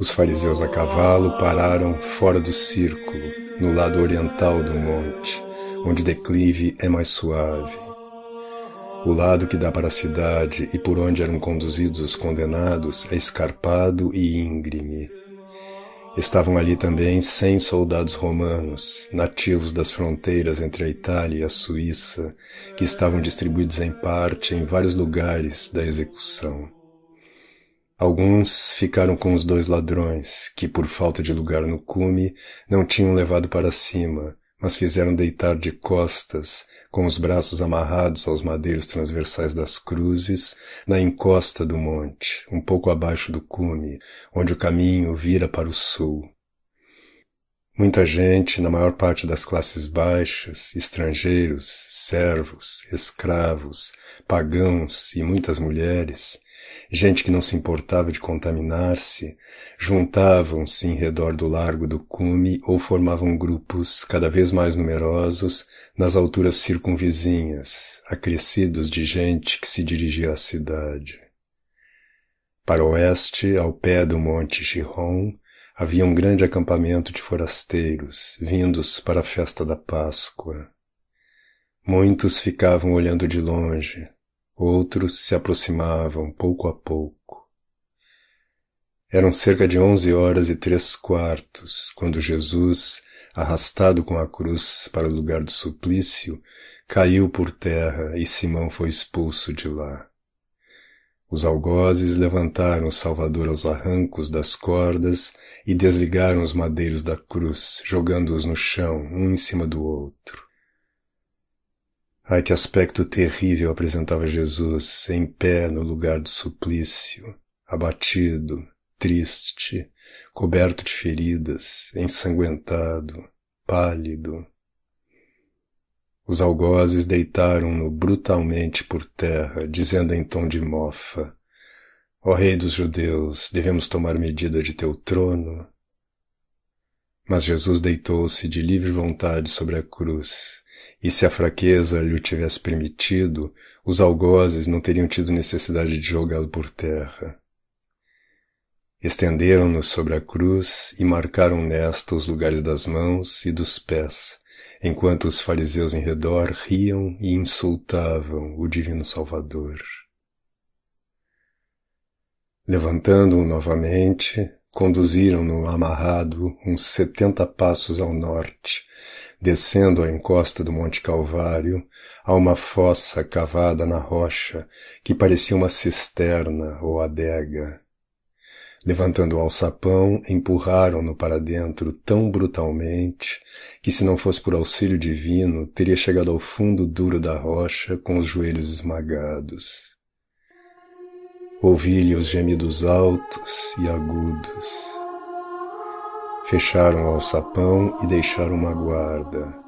Os fariseus a cavalo pararam fora do círculo, no lado oriental do monte, onde o declive é mais suave. O lado que dá para a cidade e por onde eram conduzidos os condenados é escarpado e íngreme. Estavam ali também cem soldados romanos, nativos das fronteiras entre a Itália e a Suíça, que estavam distribuídos em parte em vários lugares da execução. Alguns ficaram com os dois ladrões, que por falta de lugar no cume não tinham levado para cima, mas fizeram deitar de costas, com os braços amarrados aos madeiros transversais das cruzes, na encosta do monte, um pouco abaixo do cume, onde o caminho vira para o sul. Muita gente, na maior parte das classes baixas, estrangeiros, servos, escravos, pagãos e muitas mulheres, gente que não se importava de contaminar-se, juntavam-se em redor do largo do cume ou formavam grupos cada vez mais numerosos nas alturas circunvizinhas, acrescidos de gente que se dirigia à cidade. Para o oeste, ao pé do monte Chiron, havia um grande acampamento de forasteiros, vindos para a festa da Páscoa. Muitos ficavam olhando de longe, Outros se aproximavam pouco a pouco. Eram cerca de onze horas e três quartos quando Jesus, arrastado com a cruz para o lugar do suplício, caiu por terra e Simão foi expulso de lá. Os algozes levantaram o Salvador aos arrancos das cordas e desligaram os madeiros da cruz, jogando-os no chão, um em cima do outro. Ai, que aspecto terrível apresentava Jesus, em pé no lugar do suplício, abatido, triste, coberto de feridas, ensanguentado, pálido. Os algozes deitaram-no brutalmente por terra, dizendo em tom de mofa, Ó Rei dos Judeus, devemos tomar medida de teu trono? Mas Jesus deitou-se de livre vontade sobre a cruz, e se a fraqueza lhe o tivesse permitido, os algozes não teriam tido necessidade de jogá-lo por terra. Estenderam-no sobre a cruz e marcaram nesta os lugares das mãos e dos pés, enquanto os fariseus em redor riam e insultavam o divino Salvador. Levantando-o novamente, conduziram-no amarrado uns setenta passos ao norte, descendo a encosta do Monte Calvário, a uma fossa cavada na rocha que parecia uma cisterna ou adega. Levantando o alçapão, empurraram-no para dentro tão brutalmente que, se não fosse por auxílio divino, teria chegado ao fundo duro da rocha com os joelhos esmagados. Ouvi-lhe os gemidos altos e agudos. Fecharam o alçapão e deixaram uma guarda.